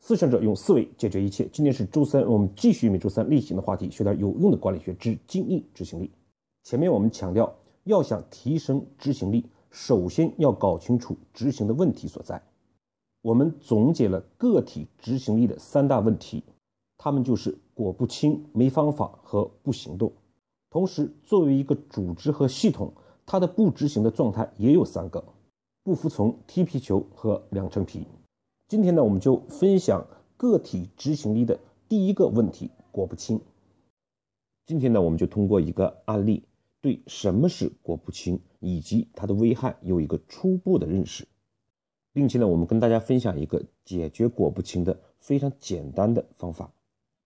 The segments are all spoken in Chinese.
思想者用思维解决一切。今天是周三，我们继续每周三例行的话题，学点有用的管理学之精益执行力。前面我们强调，要想提升执行力，首先要搞清楚执行的问题所在。我们总结了个体执行力的三大问题，他们就是果不清、没方法和不行动。同时，作为一个组织和系统，它的不执行的状态也有三个：不服从、踢皮球和两层皮。今天呢，我们就分享个体执行力的第一个问题——果不清。今天呢，我们就通过一个案例，对什么是果不清以及它的危害有一个初步的认识，并且呢，我们跟大家分享一个解决果不清的非常简单的方法。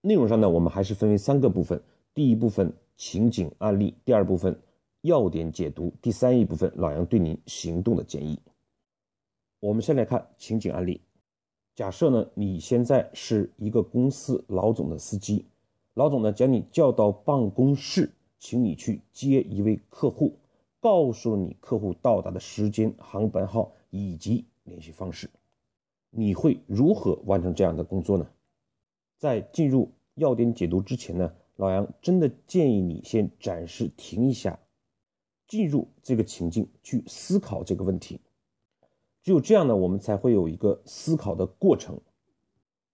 内容上呢，我们还是分为三个部分：第一部分情景案例，第二部分要点解读，第三一部分老杨对您行动的建议。我们先来看情景案例。假设呢，你现在是一个公司老总的司机，老总呢将你叫到办公室，请你去接一位客户，告诉你客户到达的时间、航班号以及联系方式，你会如何完成这样的工作呢？在进入要点解读之前呢，老杨真的建议你先暂时停一下，进入这个情境去思考这个问题。只有这样呢，我们才会有一个思考的过程，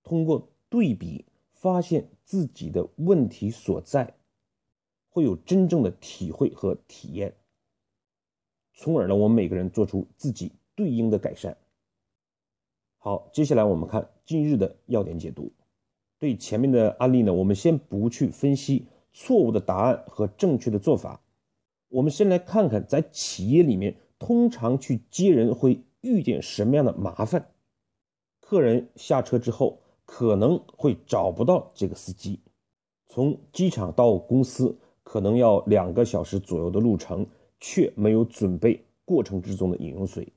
通过对比发现自己的问题所在，会有真正的体会和体验，从而呢，我们每个人做出自己对应的改善。好，接下来我们看今日的要点解读。对前面的案例呢，我们先不去分析错误的答案和正确的做法，我们先来看看在企业里面，通常去接人会。遇见什么样的麻烦？客人下车之后可能会找不到这个司机。从机场到公司可能要两个小时左右的路程，却没有准备过程之中的饮用水。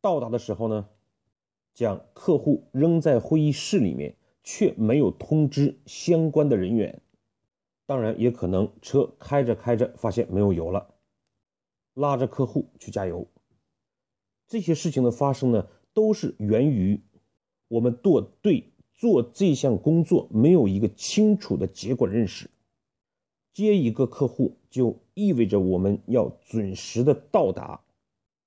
到达的时候呢，将客户扔在会议室里面，却没有通知相关的人员。当然，也可能车开着开着发现没有油了，拉着客户去加油。这些事情的发生呢，都是源于我们做对做这项工作没有一个清楚的结果认识。接一个客户就意味着我们要准时的到达，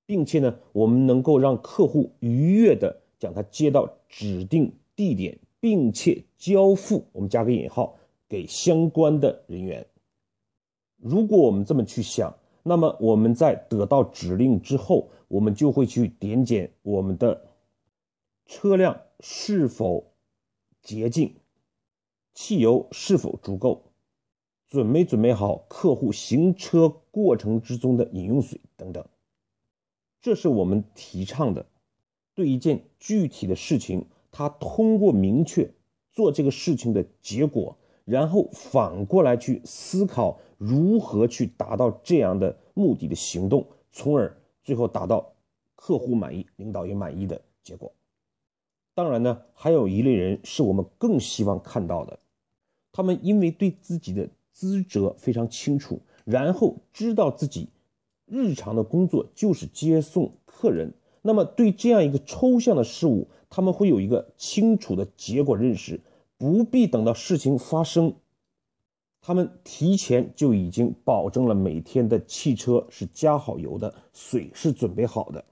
并且呢，我们能够让客户愉悦的将他接到指定地点，并且交付我们加个引号给相关的人员。如果我们这么去想。那么我们在得到指令之后，我们就会去点检我们的车辆是否洁净，汽油是否足够，准没准备好客户行车过程之中的饮用水等等。这是我们提倡的，对一件具体的事情，他通过明确做这个事情的结果。然后反过来去思考如何去达到这样的目的的行动，从而最后达到客户满意、领导也满意的结果。当然呢，还有一类人是我们更希望看到的，他们因为对自己的职责非常清楚，然后知道自己日常的工作就是接送客人，那么对这样一个抽象的事物，他们会有一个清楚的结果认识。不必等到事情发生，他们提前就已经保证了每天的汽车是加好油的，水是准备好的，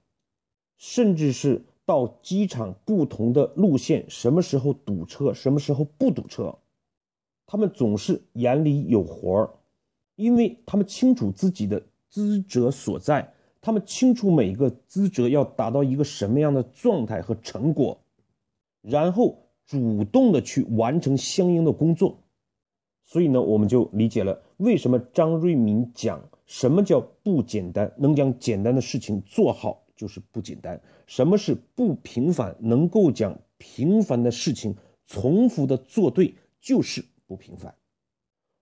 甚至是到机场不同的路线什么时候堵车，什么时候不堵车，他们总是眼里有活儿，因为他们清楚自己的职责所在，他们清楚每个职责要达到一个什么样的状态和成果，然后。主动的去完成相应的工作，所以呢，我们就理解了为什么张瑞敏讲什么叫不简单，能将简单的事情做好就是不简单；什么是不平凡，能够将平凡的事情重复的做对就是不平凡。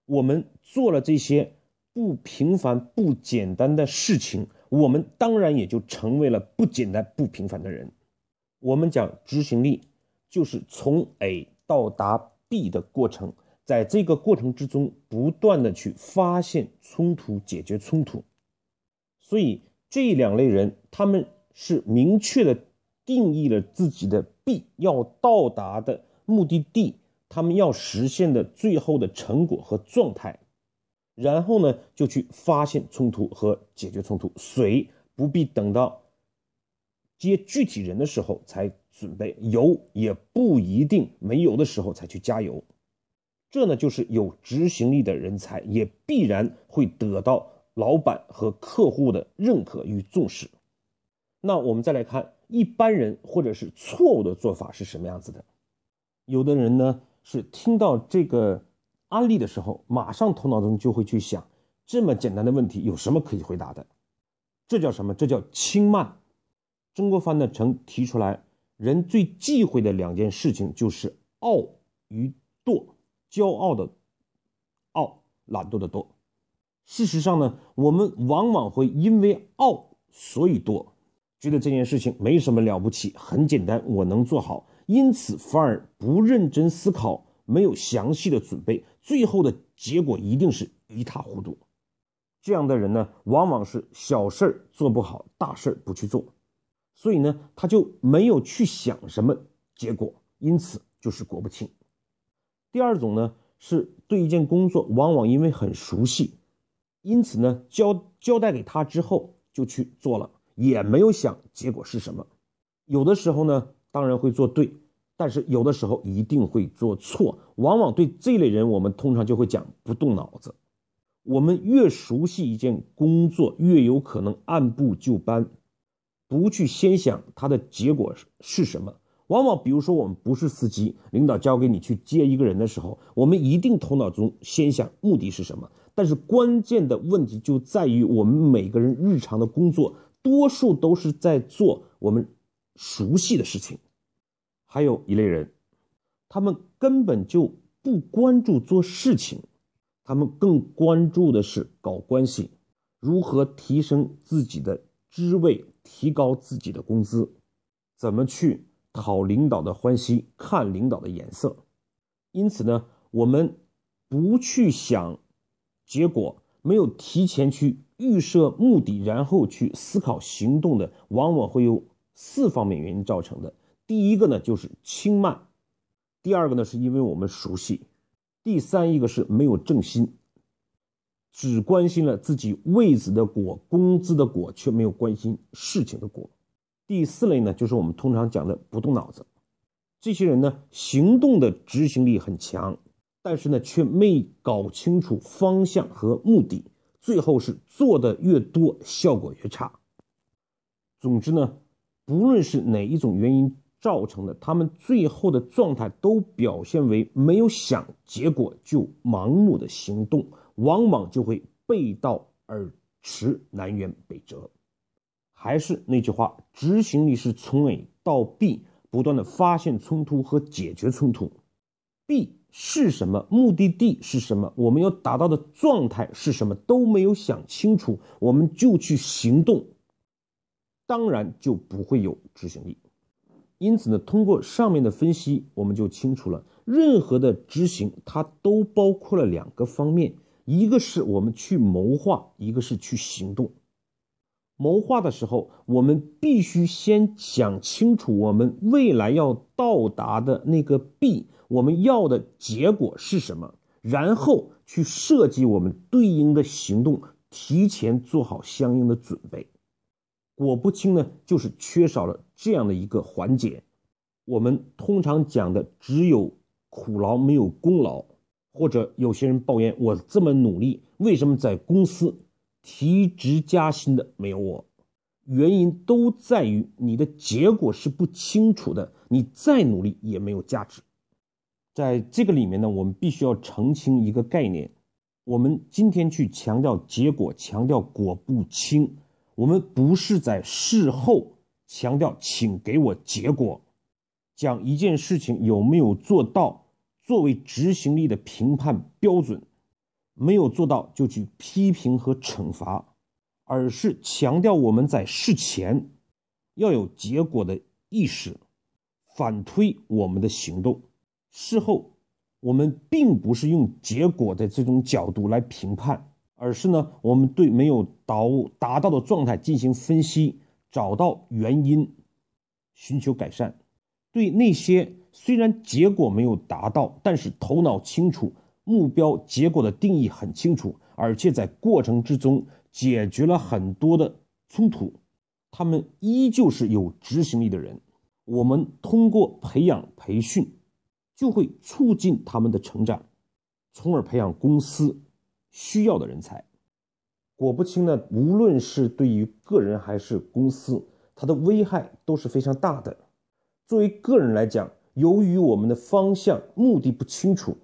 我们做了这些不平凡、不简单的事情，我们当然也就成为了不简单、不平凡的人。我们讲执行力。就是从 A 到达 B 的过程，在这个过程之中，不断的去发现冲突，解决冲突。所以这两类人，他们是明确的定义了自己的必要到达的目的地，他们要实现的最后的成果和状态，然后呢，就去发现冲突和解决冲突。水不必等到接具体人的时候才准备，油也不一定没油的时候才去加油。这呢，就是有执行力的人才，也必然会得到老板和客户的认可与重视。那我们再来看一般人或者是错误的做法是什么样子的？有的人呢是听到这个案例的时候，马上头脑中就会去想，这么简单的问题有什么可以回答的？这叫什么？这叫轻慢。曾国藩呢曾提出来，人最忌讳的两件事情就是傲与惰。骄傲的傲，懒惰的惰。事实上呢，我们往往会因为傲所以惰。觉得这件事情没什么了不起，很简单，我能做好，因此反而不认真思考，没有详细的准备，最后的结果一定是一塌糊涂。这样的人呢，往往是小事儿做不好，大事儿不去做，所以呢，他就没有去想什么结果，因此就是果不清。第二种呢，是对一件工作，往往因为很熟悉，因此呢，交交代给他之后就去做了。也没有想结果是什么，有的时候呢，当然会做对，但是有的时候一定会做错。往往对这类人，我们通常就会讲不动脑子。我们越熟悉一件工作，越有可能按部就班，不去先想它的结果是是什么。往往比如说，我们不是司机，领导交给你去接一个人的时候，我们一定头脑中先想目的是什么。但是关键的问题就在于我们每个人日常的工作。多数都是在做我们熟悉的事情，还有一类人，他们根本就不关注做事情，他们更关注的是搞关系，如何提升自己的职位，提高自己的工资，怎么去讨领导的欢心，看领导的眼色。因此呢，我们不去想结果，没有提前去。预设目的，然后去思考行动的，往往会有四方面原因造成的。第一个呢，就是轻慢；第二个呢，是因为我们熟悉；第三一个是没有正心，只关心了自己位子的果、工资的果，却没有关心事情的果；第四类呢，就是我们通常讲的不动脑子。这些人呢，行动的执行力很强，但是呢，却没搞清楚方向和目的。最后是做的越多，效果越差。总之呢，不论是哪一种原因造成的，他们最后的状态都表现为没有想结果就盲目的行动，往往就会背道而驰，南辕北辙。还是那句话，执行力是从 A 到 B 不断的发现冲突和解决冲突，B。是什么目的地是什么？我们要达到的状态是什么？都没有想清楚，我们就去行动，当然就不会有执行力。因此呢，通过上面的分析，我们就清楚了，任何的执行它都包括了两个方面，一个是我们去谋划，一个是去行动。谋划的时候，我们必须先想清楚我们未来要到达的那个 B。我们要的结果是什么？然后去设计我们对应的行动，提前做好相应的准备。果不清呢，就是缺少了这样的一个环节。我们通常讲的只有苦劳没有功劳，或者有些人抱怨我这么努力，为什么在公司提职加薪的没有我？原因都在于你的结果是不清楚的，你再努力也没有价值。在这个里面呢，我们必须要澄清一个概念：我们今天去强调结果，强调果不清，我们不是在事后强调，请给我结果，讲一件事情有没有做到作为执行力的评判标准，没有做到就去批评和惩罚，而是强调我们在事前要有结果的意识，反推我们的行动。事后，我们并不是用结果的这种角度来评判，而是呢，我们对没有达达到的状态进行分析，找到原因，寻求改善。对那些虽然结果没有达到，但是头脑清楚、目标结果的定义很清楚，而且在过程之中解决了很多的冲突，他们依旧是有执行力的人。我们通过培养培训，就会促进他们的成长，从而培养公司需要的人才。果不其呢，无论是对于个人还是公司，它的危害都是非常大的。作为个人来讲，由于我们的方向目的不清楚，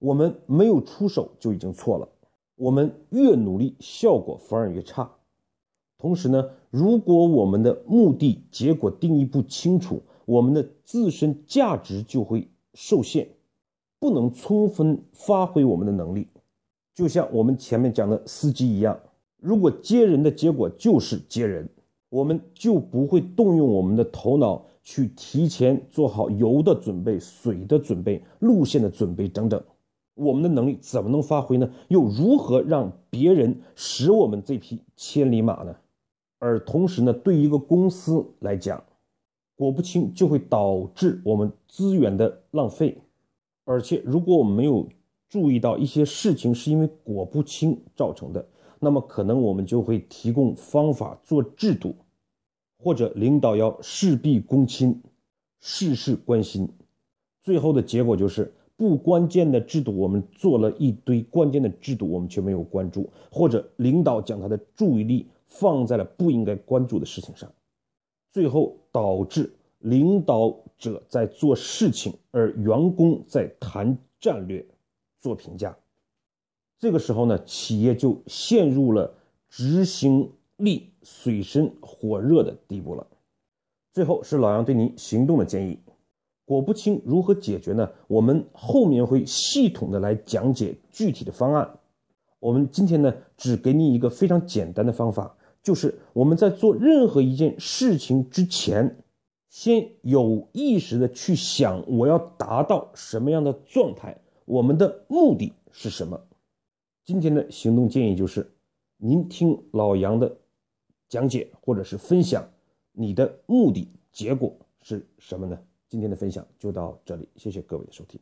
我们没有出手就已经错了。我们越努力，效果反而越差。同时呢，如果我们的目的结果定义不清楚，我们的自身价值就会受限，不能充分发挥我们的能力。就像我们前面讲的司机一样，如果接人的结果就是接人，我们就不会动用我们的头脑去提前做好油的准备、水的准备、路线的准备等等。我们的能力怎么能发挥呢？又如何让别人使我们这匹千里马呢？而同时呢，对于一个公司来讲，果不清就会导致我们资源的浪费，而且如果我们没有注意到一些事情是因为果不清造成的，那么可能我们就会提供方法做制度，或者领导要事必躬亲，事事关心，最后的结果就是不关键的制度我们做了一堆，关键的制度我们却没有关注，或者领导将他的注意力放在了不应该关注的事情上。最后导致领导者在做事情，而员工在谈战略、做评价。这个时候呢，企业就陷入了执行力水深火热的地步了。最后是老杨对您行动的建议：果不清如何解决呢？我们后面会系统的来讲解具体的方案。我们今天呢，只给你一个非常简单的方法。就是我们在做任何一件事情之前，先有意识的去想我要达到什么样的状态，我们的目的是什么。今天的行动建议就是，您听老杨的讲解或者是分享，你的目的结果是什么呢？今天的分享就到这里，谢谢各位的收听。